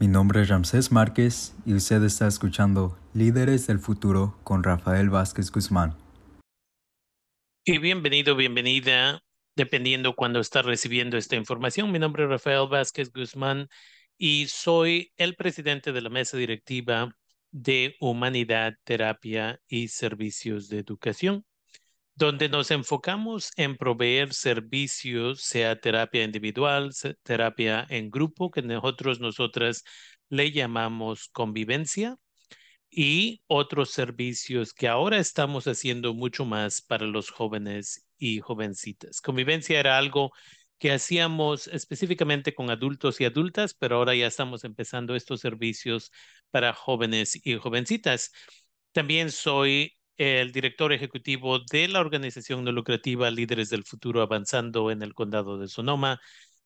Mi nombre es Ramsés Márquez y usted está escuchando Líderes del Futuro con Rafael Vázquez Guzmán. Y bienvenido, bienvenida, dependiendo cuando está recibiendo esta información. Mi nombre es Rafael Vázquez Guzmán y soy el presidente de la mesa directiva de Humanidad, Terapia y Servicios de Educación donde nos enfocamos en proveer servicios, sea terapia individual, terapia en grupo, que nosotros, nosotras le llamamos convivencia, y otros servicios que ahora estamos haciendo mucho más para los jóvenes y jovencitas. Convivencia era algo que hacíamos específicamente con adultos y adultas, pero ahora ya estamos empezando estos servicios para jóvenes y jovencitas. También soy el director ejecutivo de la organización no lucrativa Líderes del Futuro Avanzando en el Condado de Sonoma,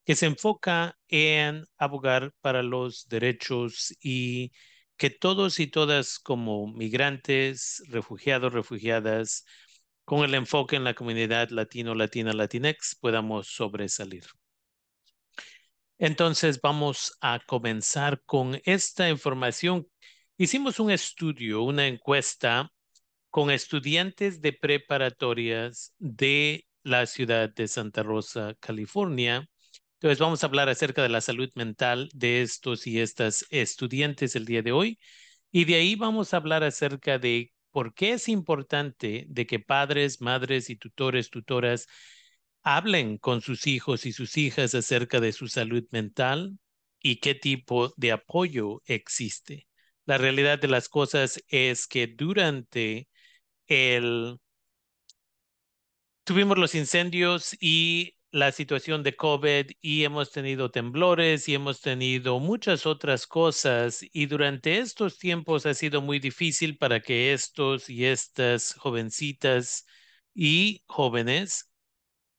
que se enfoca en abogar para los derechos y que todos y todas como migrantes, refugiados, refugiadas, con el enfoque en la comunidad latino, latina, latinex, podamos sobresalir. Entonces vamos a comenzar con esta información. Hicimos un estudio, una encuesta con estudiantes de preparatorias de la ciudad de Santa Rosa, California. Entonces vamos a hablar acerca de la salud mental de estos y estas estudiantes el día de hoy. Y de ahí vamos a hablar acerca de por qué es importante de que padres, madres y tutores, tutoras hablen con sus hijos y sus hijas acerca de su salud mental y qué tipo de apoyo existe. La realidad de las cosas es que durante el, tuvimos los incendios y la situación de COVID y hemos tenido temblores y hemos tenido muchas otras cosas y durante estos tiempos ha sido muy difícil para que estos y estas jovencitas y jóvenes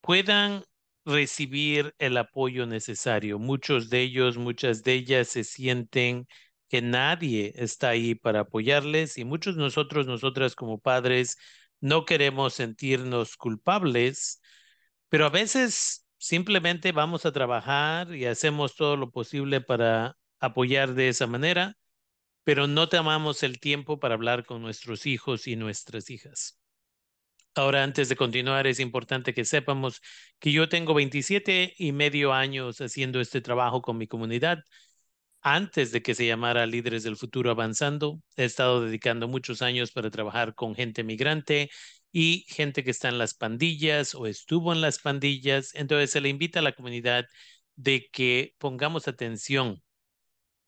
puedan recibir el apoyo necesario. Muchos de ellos, muchas de ellas se sienten que nadie está ahí para apoyarles y muchos de nosotros, nosotras como padres, no queremos sentirnos culpables, pero a veces simplemente vamos a trabajar y hacemos todo lo posible para apoyar de esa manera, pero no tomamos el tiempo para hablar con nuestros hijos y nuestras hijas. Ahora, antes de continuar, es importante que sepamos que yo tengo 27 y medio años haciendo este trabajo con mi comunidad antes de que se llamara Líderes del Futuro Avanzando. He estado dedicando muchos años para trabajar con gente migrante y gente que está en las pandillas o estuvo en las pandillas. Entonces se le invita a la comunidad de que pongamos atención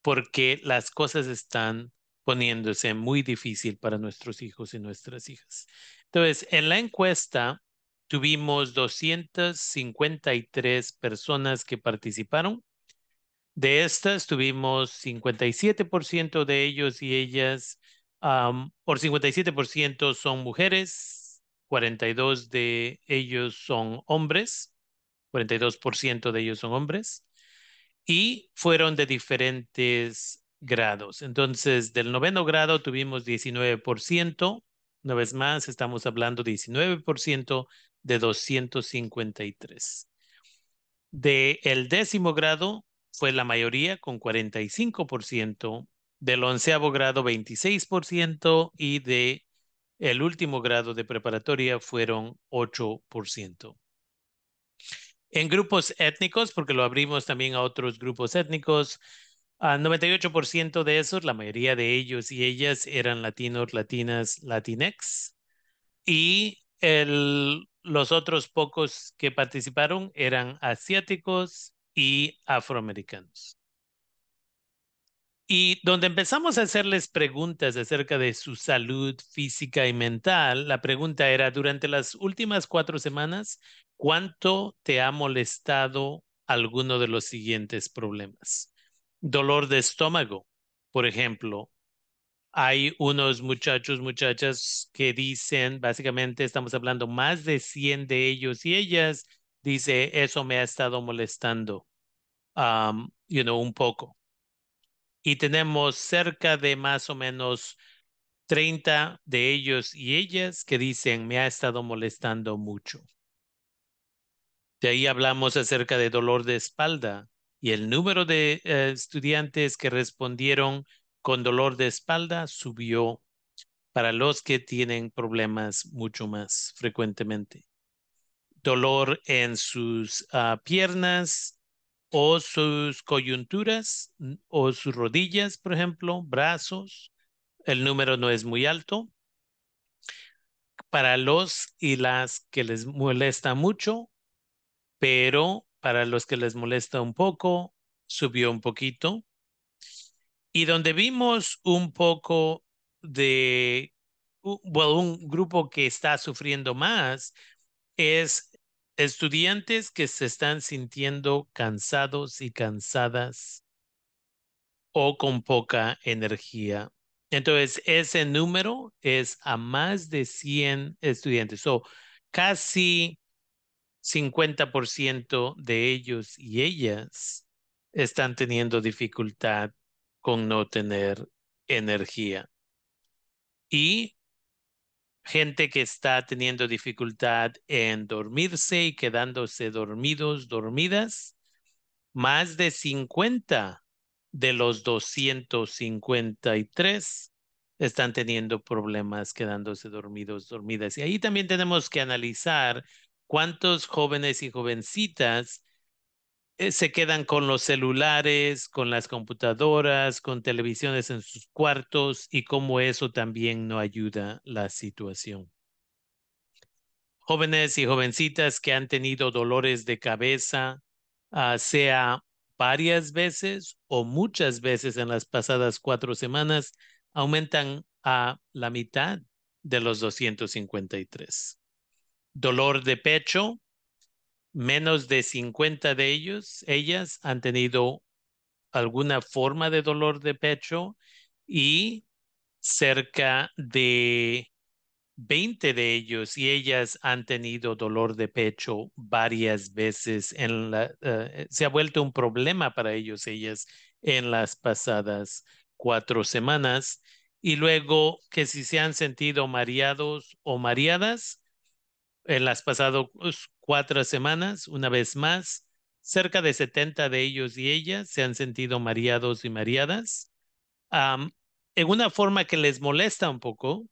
porque las cosas están poniéndose muy difícil para nuestros hijos y nuestras hijas. Entonces, en la encuesta tuvimos 253 personas que participaron de estas tuvimos 57% de ellos y ellas, por 57% son mujeres, 42 de ellos son hombres, 42% de ellos son hombres, y fueron de diferentes grados. Entonces, del noveno grado tuvimos 19%, una vez más, estamos hablando 19% de 253. De el décimo grado fue la mayoría con 45%, del onceavo grado 26% y de el último grado de preparatoria fueron 8%. En grupos étnicos, porque lo abrimos también a otros grupos étnicos, a 98% de esos, la mayoría de ellos y ellas eran latinos, latinas, latinex. Y los otros pocos que participaron eran asiáticos, y afroamericanos. Y donde empezamos a hacerles preguntas acerca de su salud física y mental, la pregunta era, durante las últimas cuatro semanas, ¿cuánto te ha molestado alguno de los siguientes problemas? Dolor de estómago, por ejemplo. Hay unos muchachos, muchachas que dicen, básicamente estamos hablando más de 100 de ellos y ellas, dice, eso me ha estado molestando, you know, un poco. Y tenemos cerca de más o menos 30 de ellos y ellas que dicen, me ha estado molestando mucho. De ahí hablamos acerca de dolor de espalda. y el número de eh, estudiantes que respondieron con dolor de espalda subió para los que tienen problemas mucho más frecuentemente. Dolor en sus uh, piernas o sus coyunturas o sus rodillas, por ejemplo, brazos. El número no es muy alto. Para los y las que les molesta mucho, pero para los que les molesta un poco, subió un poquito. Y donde vimos un poco de, bueno, un grupo que está sufriendo más es estudiantes que se están sintiendo cansados y cansadas o con poca energía. Entonces, ese número es a más de 100 estudiantes. O casi 50% de ellos y ellas están teniendo dificultad con no tener energía. Y gente que está teniendo dificultad en dormirse y quedándose dormidos, dormidas, más de 50 de los 253 están teniendo problemas quedándose dormidos, dormidas. Y ahí también tenemos que analizar cuántos jóvenes y jovencitas se quedan con los celulares, con las computadoras, con televisiones en sus cuartos y cómo eso también no ayuda la situación. Jóvenes y jovencitas que han tenido dolores de cabeza, uh, sea varias veces o muchas veces en las pasadas cuatro semanas, aumentan a la mitad de los 253. Dolor de pecho, menos de 50 de ellos, ellas han tenido alguna forma de dolor de pecho y cerca de 20 de ellos y ellas han tenido dolor de pecho varias veces en la uh, se ha vuelto un problema para ellos ellas en las pasadas cuatro semanas. Y luego que si se han sentido mareados o mareadas en las pasadas cuatro semanas, una vez más, cerca de 70 de ellos y ellas se han sentido mareados y mareadas en una forma que les molesta un poco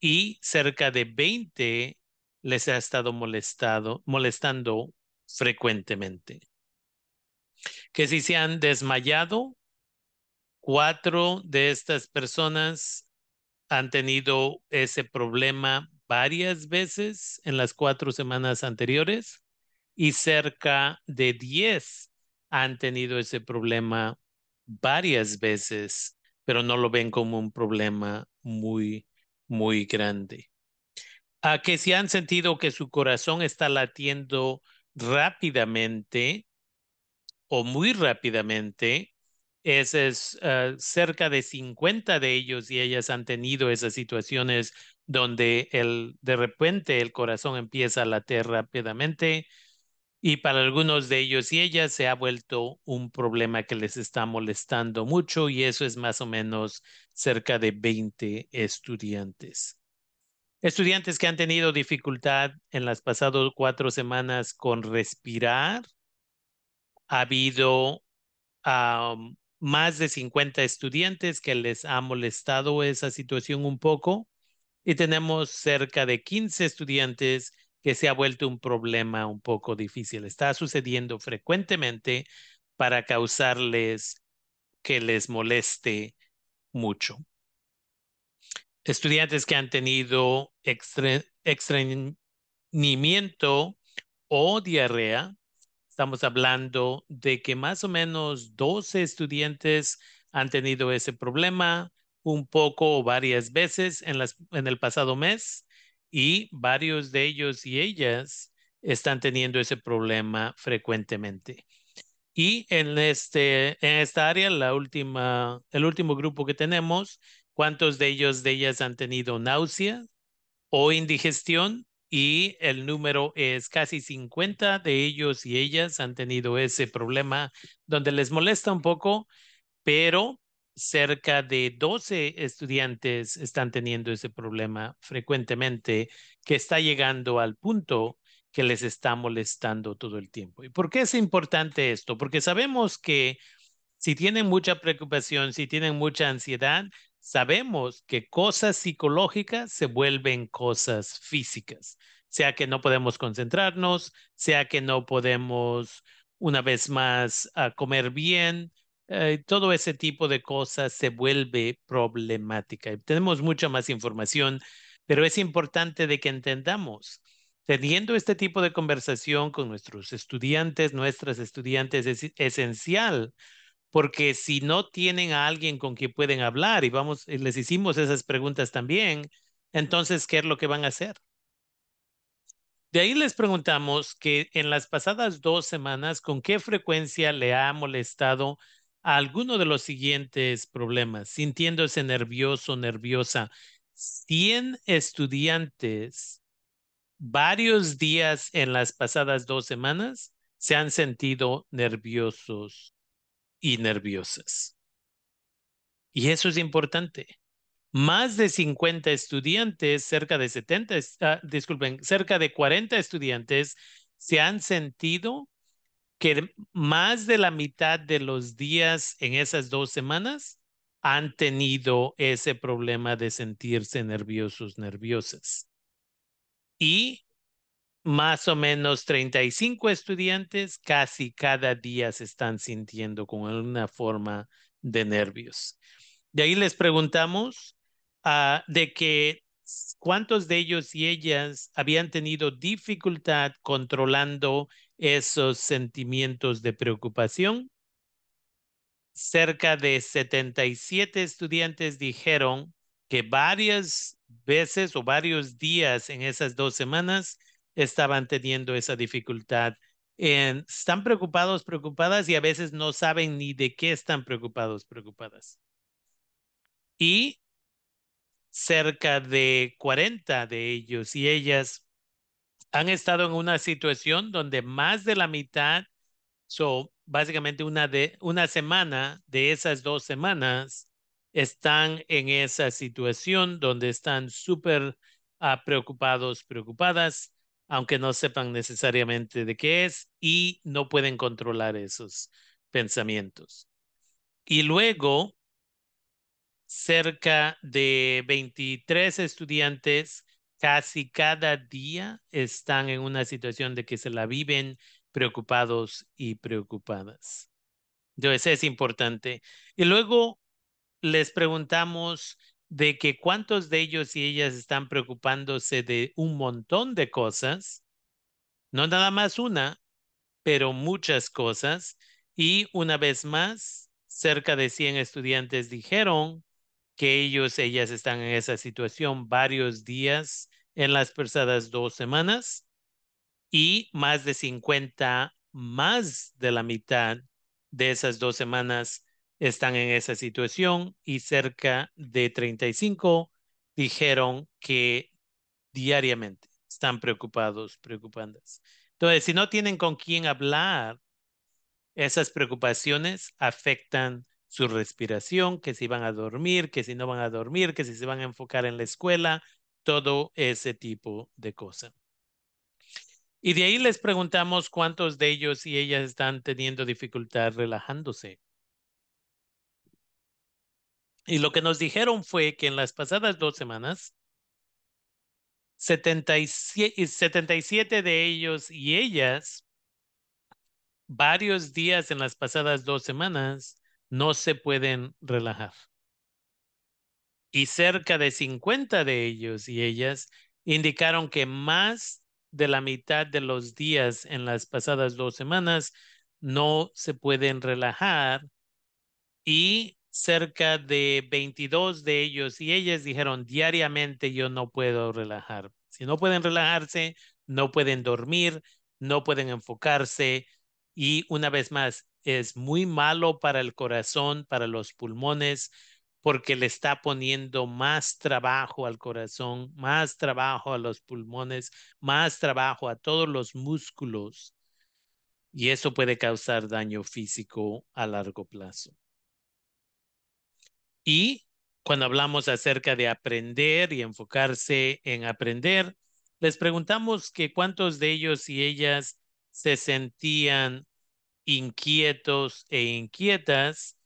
y cerca de 20 les ha estado molestando frecuentemente. Que si se han desmayado, cuatro de estas personas han tenido ese problema varias veces en las cuatro semanas anteriores y cerca de 10 han tenido ese problema varias veces, pero no lo ven como un problema muy, muy grande. A que si han sentido que su corazón está latiendo rápidamente o muy rápidamente, ese es uh, cerca de 50 de ellos y ellas han tenido esas situaciones donde el, de repente el corazón empieza a latir rápidamente y para algunos de ellos y ellas se ha vuelto un problema que les está molestando mucho y eso es más o menos cerca de 20 estudiantes. Estudiantes que han tenido dificultad en las pasadas cuatro semanas con respirar. Ha habido más de 50 estudiantes que les ha molestado esa situación un poco y tenemos cerca de 15 estudiantes que se ha vuelto un problema un poco difícil. Está sucediendo frecuentemente para causarles que les moleste mucho. Estudiantes que han tenido estreñimiento o diarrea. Estamos hablando de que más o menos 12 estudiantes han tenido ese problema un poco o varias veces en, las, en el pasado mes y varios de ellos y ellas están teniendo ese problema frecuentemente. Y en, este, en esta área, la última, el último grupo que tenemos, ¿cuántos de ellos, de ellas han tenido náusea o indigestión? Y el número es casi 50 de ellos y ellas han tenido ese problema donde les molesta un poco, pero cerca de 12 estudiantes están teniendo ese problema frecuentemente que está llegando al punto que les está molestando todo el tiempo. ¿Y por qué es importante esto? Porque sabemos que si tienen mucha preocupación, si tienen mucha ansiedad, sabemos que cosas psicológicas se vuelven cosas físicas, sea que no podemos concentrarnos, sea que no podemos una vez más comer bien, eh, todo ese tipo de cosas se vuelve problemática. Tenemos mucha más información, pero es importante de que entendamos teniendo este tipo de conversación con nuestros estudiantes, nuestras estudiantes, es esencial, porque si no tienen a alguien con quien pueden hablar y vamos, les hicimos esas preguntas también, entonces, ¿qué es lo que van a hacer? De ahí les preguntamos que en las pasadas dos semanas, ¿con qué frecuencia le ha molestado alguno de los siguientes problemas? Sintiéndose nervioso, nerviosa. 100 estudiantes varios días en las pasadas dos semanas se han sentido nerviosos y nerviosas. Y eso es importante. Más de 50 estudiantes, cerca de 70, ah, disculpen, cerca de 40 estudiantes se han sentido que más de la mitad de los días en esas dos semanas han tenido ese problema de sentirse nerviosos, nerviosas y más o menos 35 estudiantes casi cada día se están sintiendo con alguna forma de nervios. De ahí les preguntamos uh, de que cuántos de ellos y ellas habían tenido dificultad controlando esos sentimientos de preocupación. Cerca de 77 estudiantes dijeron que varias veces o varios días en esas dos semanas estaban teniendo esa dificultad. están preocupados, preocupadas y a veces no saben ni de qué están preocupados, preocupadas. Y cerca de 40 de ellos y ellas han estado en una situación donde más de la mitad, son básicamente una, de, una semana de esas dos semanas, están en esa situación donde están súper ah, preocupados, preocupadas, aunque no sepan necesariamente de qué es y no pueden controlar esos pensamientos. Y luego, cerca de 23 estudiantes casi cada día están en una situación de que se la viven preocupados y preocupadas. Entonces es importante. Y luego les preguntamos de que cuántos de ellos y ellas están preocupándose de un montón de cosas, no nada más una, pero muchas cosas. Y una vez más, cerca de 100 estudiantes dijeron que ellos, ellas están en esa situación varios días en las pasadas dos semanas y más de 50, más de la mitad de esas dos semanas están en esa situación y cerca de 35 dijeron que diariamente están preocupados, preocupantes. Entonces, si no tienen con quién hablar, esas preocupaciones afectan su respiración, que si van a dormir, que si no van a dormir, que si se van a enfocar en la escuela, todo ese tipo de cosas. Y de ahí les preguntamos cuántos de ellos y ellas están teniendo dificultad relajándose. Y lo que nos dijeron fue que en las pasadas dos semanas, 77, 77 de ellos y ellas, varios días en las pasadas dos semanas, no se pueden relajar. Y cerca de 50 de ellos y ellas indicaron que más de la mitad de los días en las pasadas dos semanas no se pueden relajar y cerca de 22 de ellos y ellas dijeron diariamente yo no puedo relajar. Si no pueden relajarse, no pueden dormir, no pueden enfocarse y una vez más es muy malo para el corazón, para los pulmones, porque le está poniendo más trabajo al corazón, más trabajo a los pulmones, más trabajo a todos los músculos y eso puede causar daño físico a largo plazo. Y cuando hablamos acerca de aprender y enfocarse en aprender, les preguntamos que cuántos de ellos y ellas se sentían inquietos e inquietas,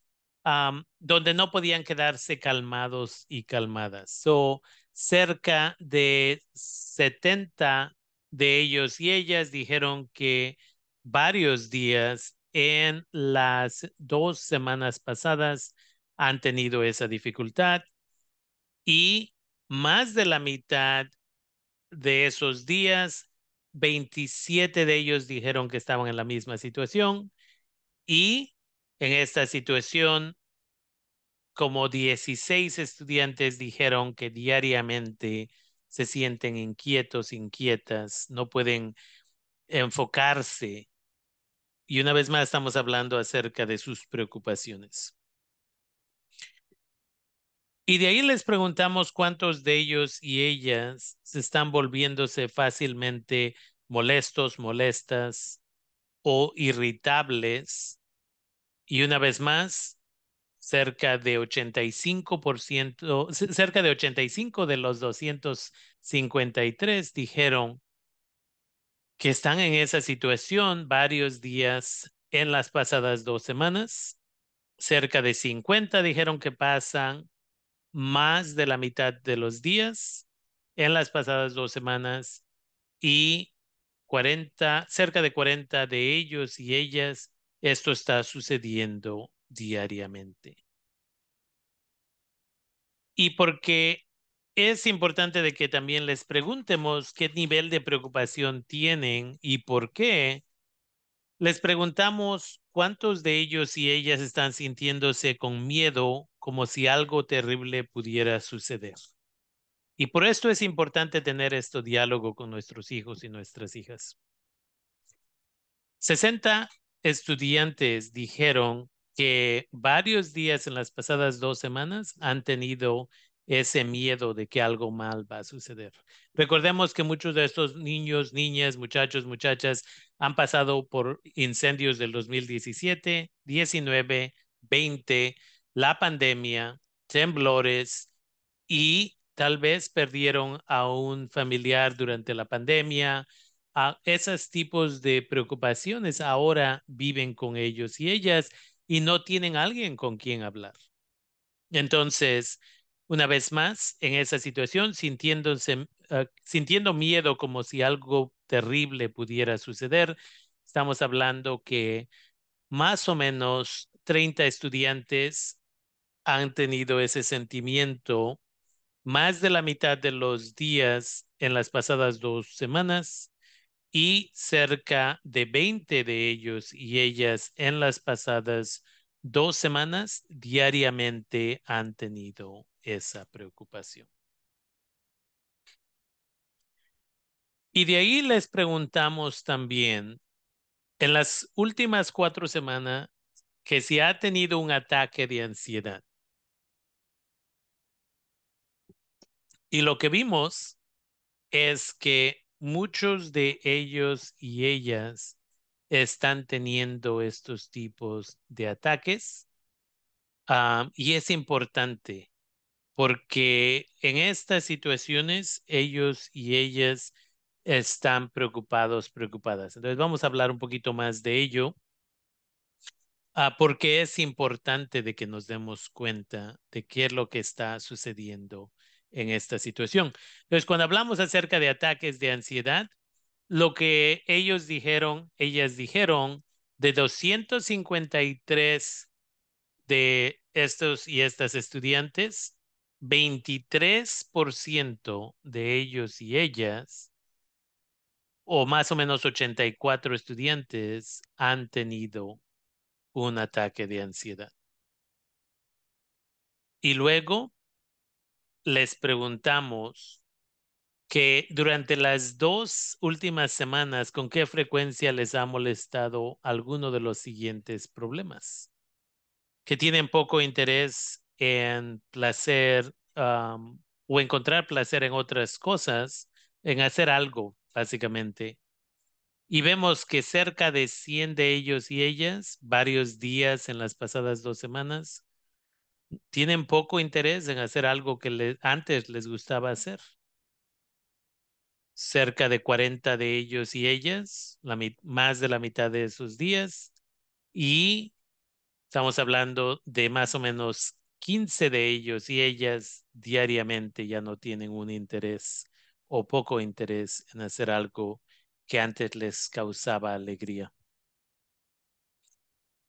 donde no podían quedarse calmados y calmadas. So, cerca de 70 de ellos y ellas dijeron que varios días en las dos semanas pasadas han tenido esa dificultad y más de la mitad de esos días, 27 de ellos dijeron que estaban en la misma situación y en esta situación, como 16 estudiantes dijeron que diariamente se sienten inquietos, inquietas, no pueden enfocarse. Y una vez más estamos hablando acerca de sus preocupaciones. Y de ahí les preguntamos cuántos de ellos y ellas se están volviéndose fácilmente molestos, molestas o irritables. Y una vez más, cerca de 85%, cerca de 85 de los 253 dijeron que están en esa situación varios días en las pasadas dos semanas. Cerca de 50 dijeron que pasan más de la mitad de los días en las pasadas dos semanas y 40, cerca de 40 de ellos y ellas, esto está sucediendo diariamente. Y porque es importante de que también les preguntemos qué nivel de preocupación tienen y por qué, les preguntamos cuántos de ellos y ellas están sintiéndose con miedo como si algo terrible pudiera suceder. Y por esto es importante tener este diálogo con nuestros hijos y nuestras hijas. 60 estudiantes dijeron que varios días en las pasadas dos semanas han tenido ese miedo de que algo mal va a suceder. Recordemos que muchos de estos niños, niñas, muchachos, muchachas han pasado por incendios del 2017, 19, 20, la pandemia, temblores y tal vez perdieron a un familiar durante la pandemia. A esos tipos de preocupaciones ahora viven con ellos y ellas y no tienen alguien con quien hablar. Entonces, una vez más, en esa situación, sintiéndose, uh, sintiendo miedo como si algo terrible pudiera suceder, estamos hablando que más o menos 30 estudiantes han tenido ese sentimiento más de la mitad de los días en las pasadas dos semanas y cerca de 20 de ellos y ellas en las pasadas dos semanas diariamente han tenido esa preocupación. Y de ahí les preguntamos también, en las últimas cuatro semanas, que si ha tenido un ataque de ansiedad. Y lo que vimos es que muchos de ellos y ellas están teniendo estos tipos de ataques. Ah, y es importante porque en estas situaciones ellos y ellas están preocupados, preocupadas. Entonces vamos a hablar un poquito más de ello, uh, porque es importante de que nos demos cuenta de qué es lo que está sucediendo en esta situación. Entonces, cuando hablamos acerca de ataques de ansiedad, lo que ellos dijeron, ellas dijeron, de 253 de estos y estas estudiantes, 23% de ellos y ellas, o más o menos 84 estudiantes, han tenido un ataque de ansiedad. Y luego les preguntamos que durante las dos últimas semanas, ¿con qué frecuencia les ha molestado alguno de los siguientes problemas? Que tienen poco interés en placer o encontrar placer en otras cosas, en hacer algo, básicamente. Y vemos que cerca de 100 de ellos y ellas, varios días en las pasadas dos semanas, tienen poco interés en hacer algo que antes les gustaba hacer. cerca de 40 de ellos y ellas, la más de la mitad de esos días, y estamos hablando de más o menos 15 de ellos y ellas diariamente ya no tienen un interés o poco interés en hacer algo que antes les causaba alegría.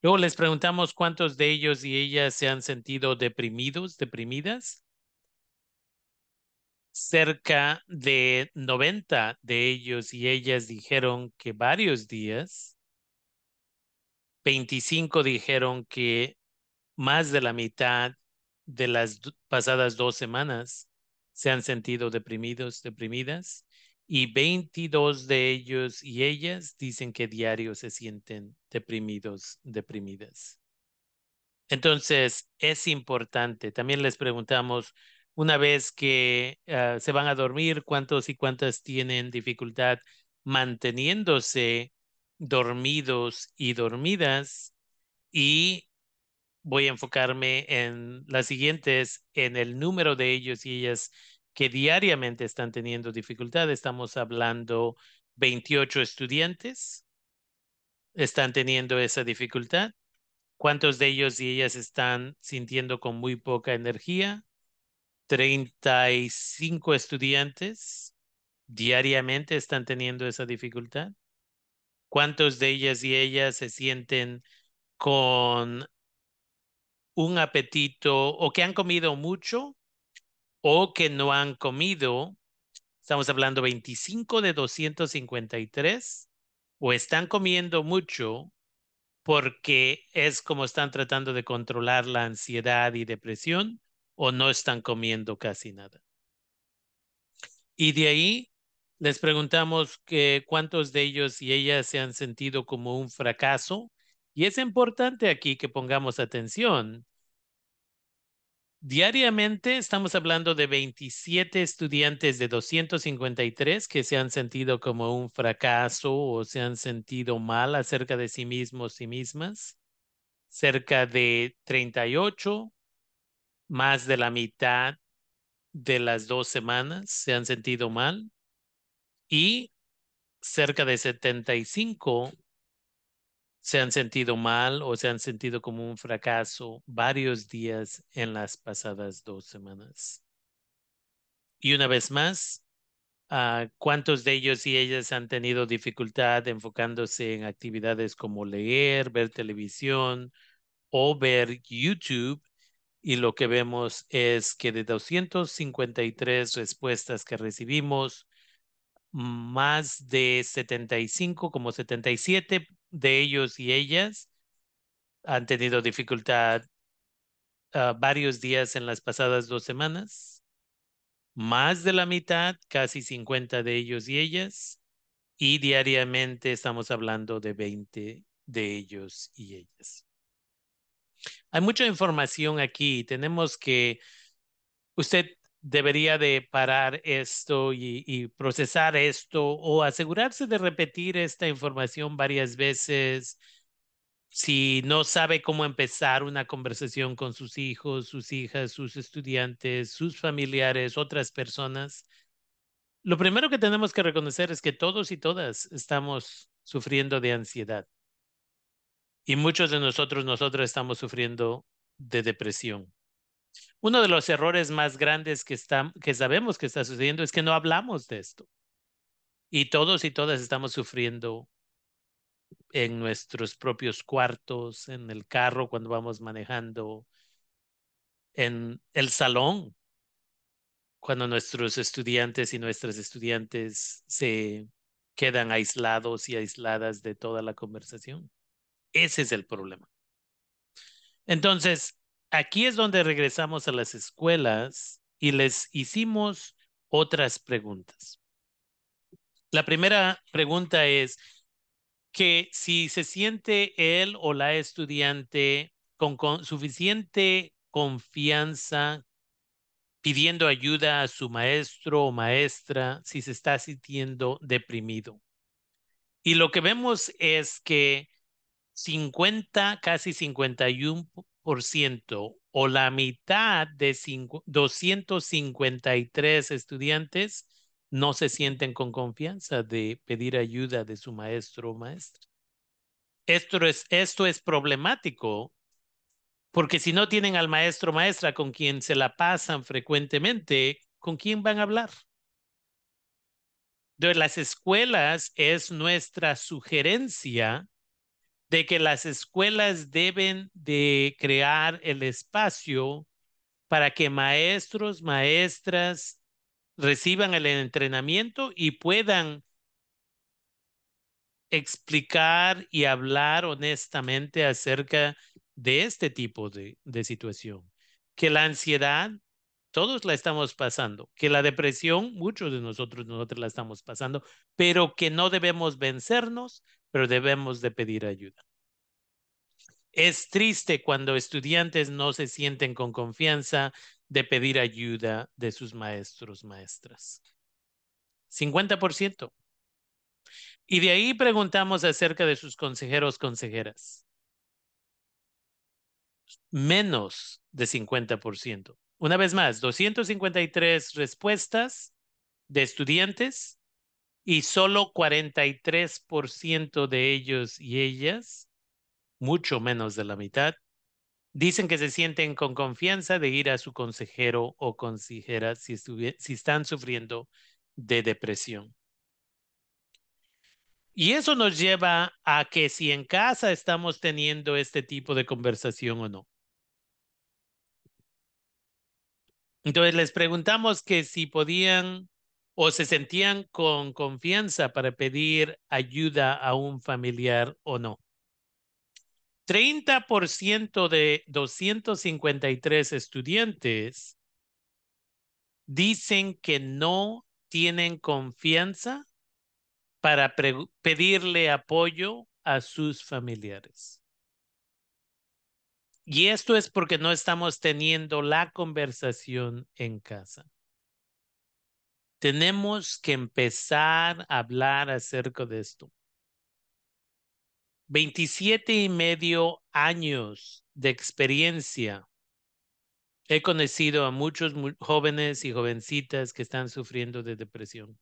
Luego les preguntamos cuántos de ellos y ellas se han sentido deprimidos, deprimidas. Cerca de 90 de ellos y ellas dijeron que varios días. 25 dijeron que más de la mitad de las pasadas dos semanas se han sentido deprimidos, deprimidas y 22 de ellos y ellas dicen que diario se sienten deprimidos, deprimidas. Entonces, es importante. También les preguntamos, una vez que ah, se van a dormir, cuántos y cuántas tienen dificultad manteniéndose dormidos y dormidas. Y voy a enfocarme en las siguientes, en el número de ellos y ellas que diariamente están teniendo dificultad. Estamos hablando 28 estudiantes están teniendo esa dificultad. ¿Cuántos de ellos y ellas están sintiendo con muy poca energía? 35 estudiantes diariamente están teniendo esa dificultad. ¿Cuántos de ellas y ellas se sienten con un apetito o que han comido mucho o que no han comido, estamos hablando 25 de 253, o están comiendo mucho porque es como están tratando de controlar la ansiedad y depresión, o no están comiendo casi nada. Y de ahí les preguntamos que cuántos de ellos y ellas se han sentido como un fracaso. Y es importante aquí que pongamos atención Diariamente estamos hablando de 27 estudiantes de 253 que se han sentido como un fracaso o se han sentido mal acerca de sí mismos y mismas. Cerca de 38, más de la mitad de las dos semanas se han sentido mal. Y cerca de 75 se han sentido mal o se han sentido como un fracaso varios días en las pasadas dos semanas. Y una vez más, ah, ¿cuántos de ellos y ellas han tenido dificultad enfocándose en actividades como leer, ver televisión o ver YouTube? Y lo que vemos es que de 253 respuestas que recibimos, más de 75, como 77 de ellos y ellas han tenido dificultad ah, varios días en las pasadas dos semanas. Más de la mitad, casi 50 de ellos y ellas. Y diariamente estamos hablando de 20 de ellos y ellas. Hay mucha información aquí. Tenemos que, usted debería de parar esto y, procesar esto o asegurarse de repetir esta información varias veces. Si no sabe cómo empezar una conversación con sus hijos, sus hijas, sus estudiantes, sus familiares, otras personas, lo primero que tenemos que reconocer es que todos y todas estamos sufriendo de ansiedad. Y muchos de nosotros, nosotros estamos sufriendo de depresión. Uno de los errores más grandes que, que sabemos que está sucediendo es que no hablamos de esto. Y todos y todas estamos sufriendo en nuestros propios cuartos, en el carro cuando vamos manejando, en el salón, cuando nuestros estudiantes y nuestras estudiantes se quedan aislados y aisladas de toda la conversación. Ese es el problema. Entonces, aquí es donde regresamos a las escuelas y les hicimos otras preguntas. La primera pregunta es que si se siente él o la estudiante con, suficiente confianza pidiendo ayuda a su maestro o maestra si se está sintiendo deprimido. Y lo que vemos es que 50, casi 51 o la mitad de 253 estudiantes no se sienten con confianza de pedir ayuda de su maestro o maestra. Esto es, esto es problemático porque si no tienen al maestro o maestra con quien se la pasan frecuentemente, ¿con quién van a hablar? De las escuelas es nuestra sugerencia de que las escuelas deben de crear el espacio para que maestros, maestras reciban el entrenamiento y puedan explicar y hablar honestamente acerca de este tipo de, de situación. Que la ansiedad, todos la estamos pasando, que la depresión, muchos de nosotros, nosotros la estamos pasando, pero que no debemos vencernos, pero debemos de pedir ayuda. Es triste cuando estudiantes no se sienten con confianza de pedir ayuda de sus maestros, maestras. 50%. Y de ahí preguntamos acerca de sus consejeros, consejeras. Menos de 50%. Una vez más, 253 respuestas de estudiantes y solo 43% de ellos y ellas, mucho menos de la mitad, dicen que se sienten con confianza de ir a su consejero o consejera si, si están sufriendo de depresión. Y eso nos lleva a que si en casa estamos teniendo este tipo de conversación o no. Entonces les preguntamos que si podían o se sentían con confianza para pedir ayuda a un familiar o no. 30% de 253 estudiantes dicen que no tienen confianza para pedirle apoyo a sus familiares. Y esto es porque no estamos teniendo la conversación en casa. Tenemos que empezar a hablar acerca de esto. 27 y medio años de experiencia. He conocido a muchos jóvenes y jovencitas que están sufriendo de depresión.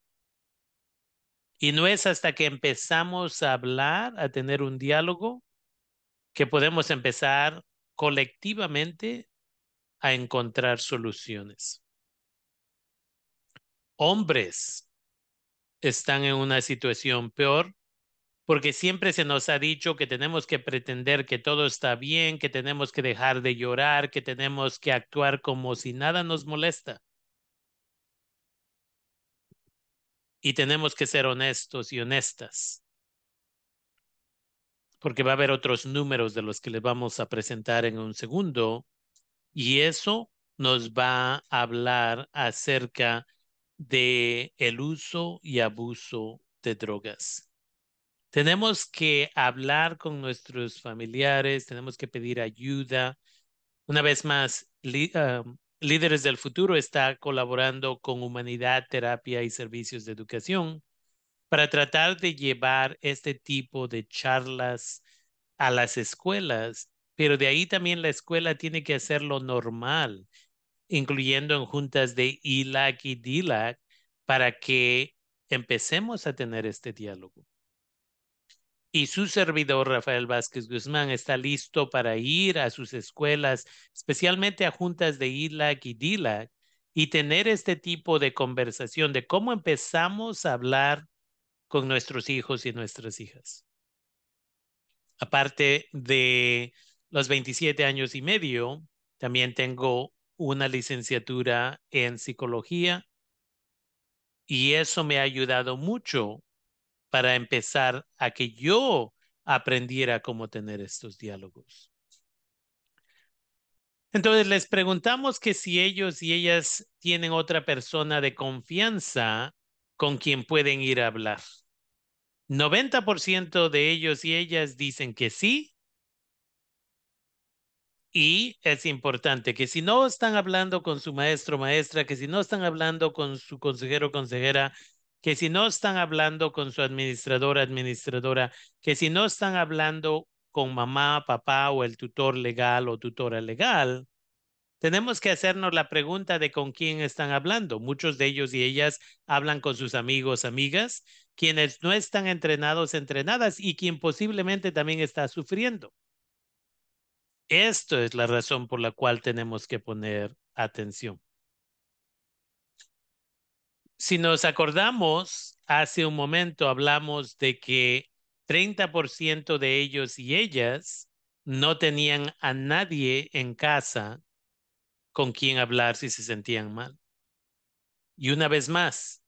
Y no es hasta que empezamos a hablar, a tener un diálogo, que podemos empezar colectivamente a encontrar soluciones. Hombres están en una situación peor porque siempre se nos ha dicho que tenemos que pretender que todo está bien, que tenemos que dejar de llorar, que tenemos que actuar como si nada nos molesta. Y tenemos que ser honestos y honestas. Porque va a haber otros números de los que les vamos a presentar en un segundo. Y eso nos va a hablar acerca de el uso y abuso de drogas. Tenemos que hablar con nuestros familiares, tenemos que pedir ayuda. Una vez más, ah, Líderes del Futuro está colaborando con Humanidad, Terapia y Servicios de Educación para tratar de llevar este tipo de charlas a las escuelas, pero de ahí también la escuela tiene que hacerlo normal, incluyendo en juntas de ILAC y DILAC, para que empecemos a tener este diálogo y su servidor Rafael Vázquez Guzmán está listo para ir a sus escuelas, especialmente a juntas de ILAC y DILAC, y tener este tipo de conversación de cómo empezamos a hablar con nuestros hijos y nuestras hijas. Aparte de los 27 años y medio, también tengo una licenciatura en psicología y eso me ha ayudado mucho para empezar a que yo aprendiera cómo tener estos diálogos. Entonces les preguntamos que si ellos y ellas tienen otra persona de confianza con quien pueden ir a hablar. 90% de ellos y ellas dicen que sí. Y es importante que si no están hablando con su maestro, maestra, que si no están hablando con su consejero, consejera, que si no están hablando con su administrador, administradora, que si no están hablando con mamá, papá o el tutor legal o tutora legal, tenemos que hacernos la pregunta de con quién están hablando. Muchos de ellos y ellas hablan con sus amigos, amigas, quienes no están entrenados, entrenadas y quien posiblemente también está sufriendo. Esto es la razón por la cual tenemos que poner atención. Si nos acordamos, hace un momento hablamos de que 30% de ellos y ellas no tenían a nadie en casa con quien hablar si se sentían mal. Y una vez más,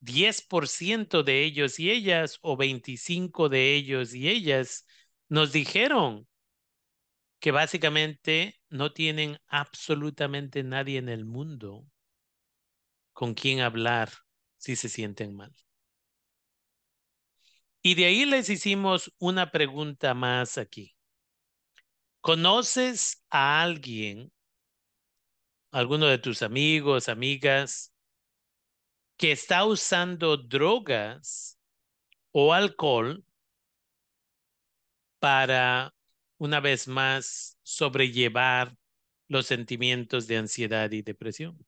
10% de ellos y ellas o 25 de ellos y ellas nos dijeron que básicamente no tienen absolutamente nadie en el mundo con quien hablar si se sienten mal. Y de ahí les hicimos una pregunta más aquí. ¿Conoces a alguien, alguno de tus amigos, amigas, que está usando drogas o alcohol para, una vez más, sobrellevar los sentimientos de ansiedad y depresión?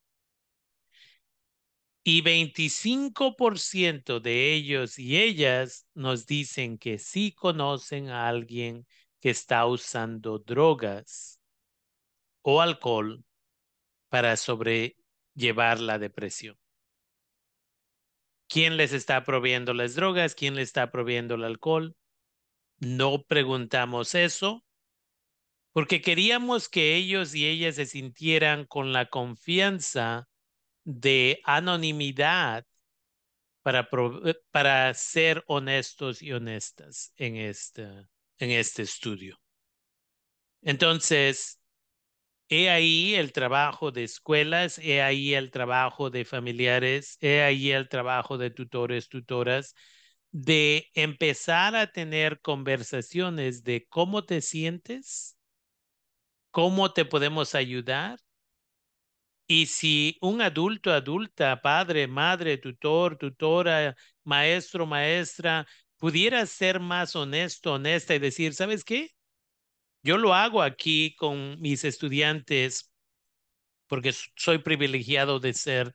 Y 25% de ellos y ellas nos dicen que sí conocen a alguien que está usando drogas o alcohol para sobrellevar la depresión. ¿Quién les está proveyendo las drogas? ¿Quién les está proveyendo el alcohol? No preguntamos eso porque queríamos que ellos y ellas se sintieran con la confianza de anonimidad para, eh, para ser honestos y honestas en este, en este estudio. Entonces, he ahí el trabajo de escuelas, he ahí el trabajo de familiares, he ahí el trabajo de tutores, tutoras, de empezar a tener conversaciones de cómo te sientes, cómo te podemos ayudar y si un adulto, adulta, padre, madre, tutor, tutora, maestro, maestra, pudiera ser más honesto, honesta y decir, ¿sabes qué? Yo lo hago aquí con mis estudiantes porque soy privilegiado de ser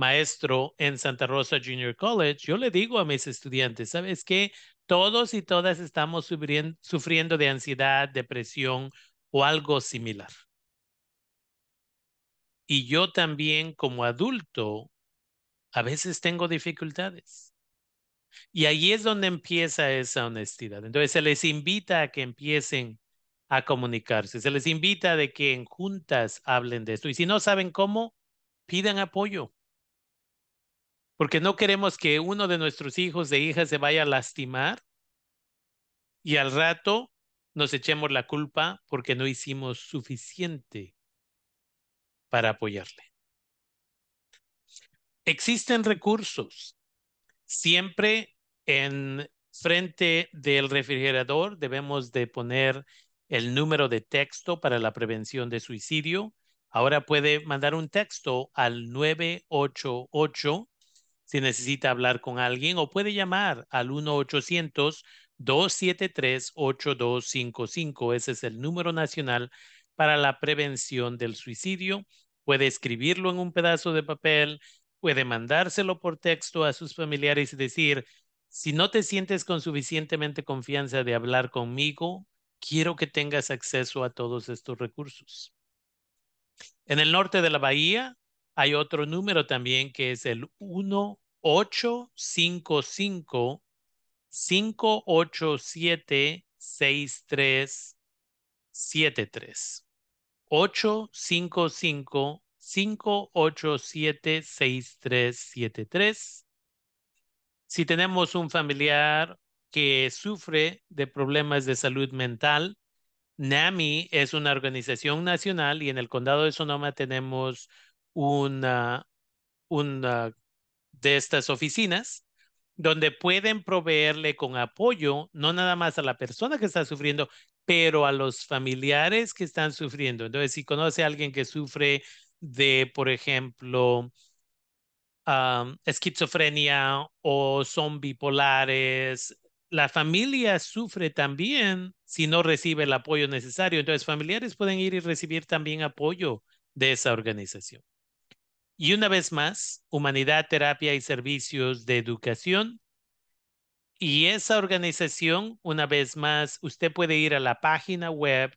maestro en Santa Rosa Junior College. Yo le digo a mis estudiantes, ¿sabes qué? Todos y todas estamos sufriendo de ansiedad, depresión o algo similar. Y yo también como adulto a veces tengo dificultades. Y ahí es donde empieza esa honestidad. Entonces se les invita a que empiecen a comunicarse, se les invita de que en juntas hablen de esto. Y si no saben cómo, pidan apoyo. Porque no queremos que uno de nuestros hijos e hijas se vaya a lastimar y al rato nos echemos la culpa porque no hicimos suficiente para apoyarle. Existen recursos. Siempre en frente del refrigerador debemos de poner el número de texto para la prevención de suicidio. Ahora puede mandar un texto al 988 si necesita hablar con alguien o puede llamar al 1-800-273-8255. Ese es el número nacional para la prevención del suicidio. Puede escribirlo en un pedazo de papel, puede mandárselo por texto a sus familiares y decir, si no te sientes con suficientemente confianza de hablar conmigo, quiero que tengas acceso a todos estos recursos. En el norte de la bahía hay otro número también que es el 1855 587 6373. 855-587-6373. Si tenemos un familiar que sufre de problemas de salud mental, NAMI es una organización nacional y en el condado de Sonoma tenemos una, una de estas oficinas donde pueden proveerle con apoyo, no nada más a la persona que está sufriendo, pero a los familiares que están sufriendo. Entonces, si conoce a alguien que sufre de, por ejemplo, esquizofrenia o son bipolares, la familia sufre también si no recibe el apoyo necesario. Entonces, familiares pueden ir y recibir también apoyo de esa organización. Y una vez más, Humanidad, Terapia y Servicios de Educación. Y esa organización, una vez más, usted puede ir a la página web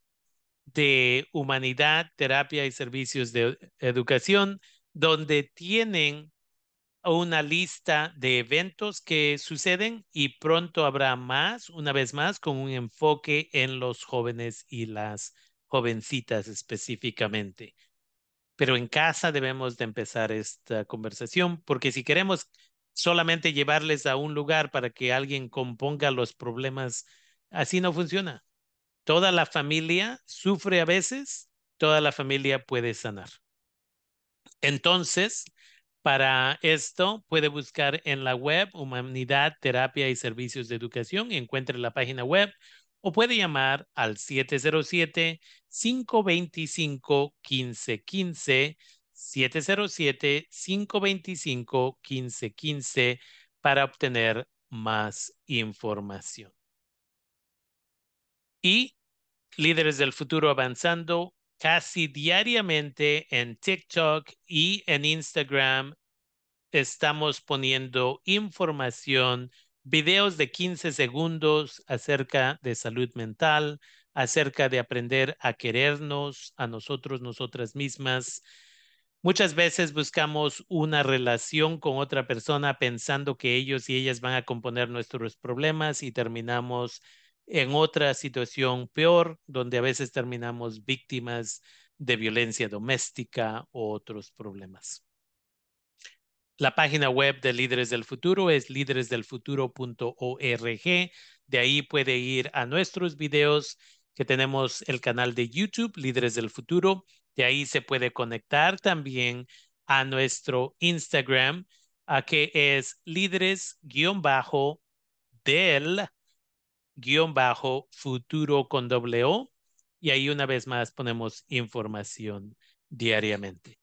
de Humanidad, Terapia y Servicios de Educación, donde tienen una lista de eventos que suceden y pronto habrá más, una vez más, con un enfoque en los jóvenes y las jovencitas específicamente. Pero en casa debemos de empezar esta conversación porque si queremos solamente llevarles a un lugar para que alguien componga los problemas, así no funciona. Toda la familia sufre a veces, toda la familia puede sanar. Entonces, para esto, puede buscar en la web Humanidad, Terapia y Servicios de Educación y encuentre la página web o puede llamar al 707-525-1515, 707-525-1515 para obtener más información. Y Líderes del Futuro Avanzando casi diariamente en TikTok y en Instagram estamos poniendo información, videos de 15 segundos acerca de salud mental, acerca de aprender a querernos a nosotros, nosotras mismas. Muchas veces buscamos una relación con otra persona pensando que ellos y ellas van a componer nuestros problemas y terminamos en otra situación peor, donde a veces terminamos víctimas de violencia doméstica o otros problemas. La página web de Líderes del Futuro es líderesdelfuturo.org. De ahí puede ir a nuestros videos que tenemos el canal de YouTube, Líderes del Futuro. De ahí se puede conectar también a nuestro Instagram, a que es líderes-del guion bajo futuro con doble O y ahí una vez más ponemos información diariamente.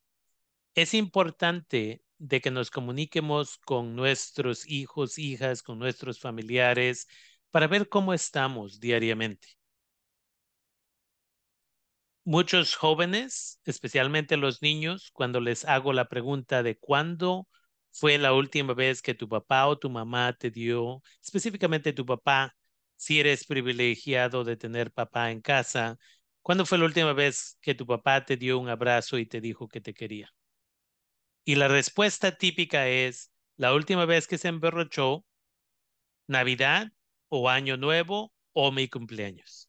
Es importante de que nos comuniquemos con nuestros hijos, hijas, con nuestros familiares para ver cómo estamos diariamente. Muchos jóvenes, especialmente los niños, cuando les hago la pregunta de cuándo fue la última vez que tu papá o tu mamá te dio, específicamente tu papá, si eres privilegiado de tener papá en casa, ¿cuándo fue la última vez que tu papá te dio un abrazo y te dijo que te quería? Y la respuesta típica es, la última vez que se emborrachó, Navidad o Año Nuevo o mi cumpleaños.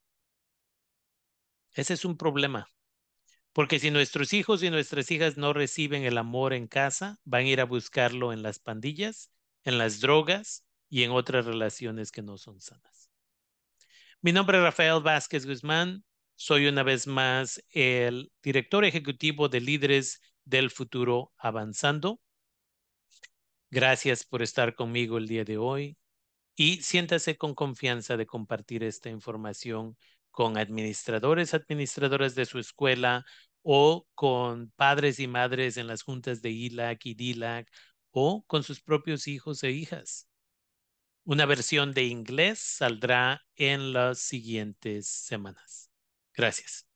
Ese es un problema. Porque si nuestros hijos y nuestras hijas no reciben el amor en casa, van a ir a buscarlo en las pandillas, en las drogas y en otras relaciones que no son sanas. Mi nombre es Rafael Vázquez Guzmán. Soy una vez más el director ejecutivo de Líderes del Futuro Avanzando. Gracias por estar conmigo el día de hoy y siéntase con confianza de compartir esta información con administradores, administradoras de su escuela o con padres y madres en las juntas de ILAC y DILAC o con sus propios hijos e hijas. Una versión de inglés saldrá en las siguientes semanas. Gracias.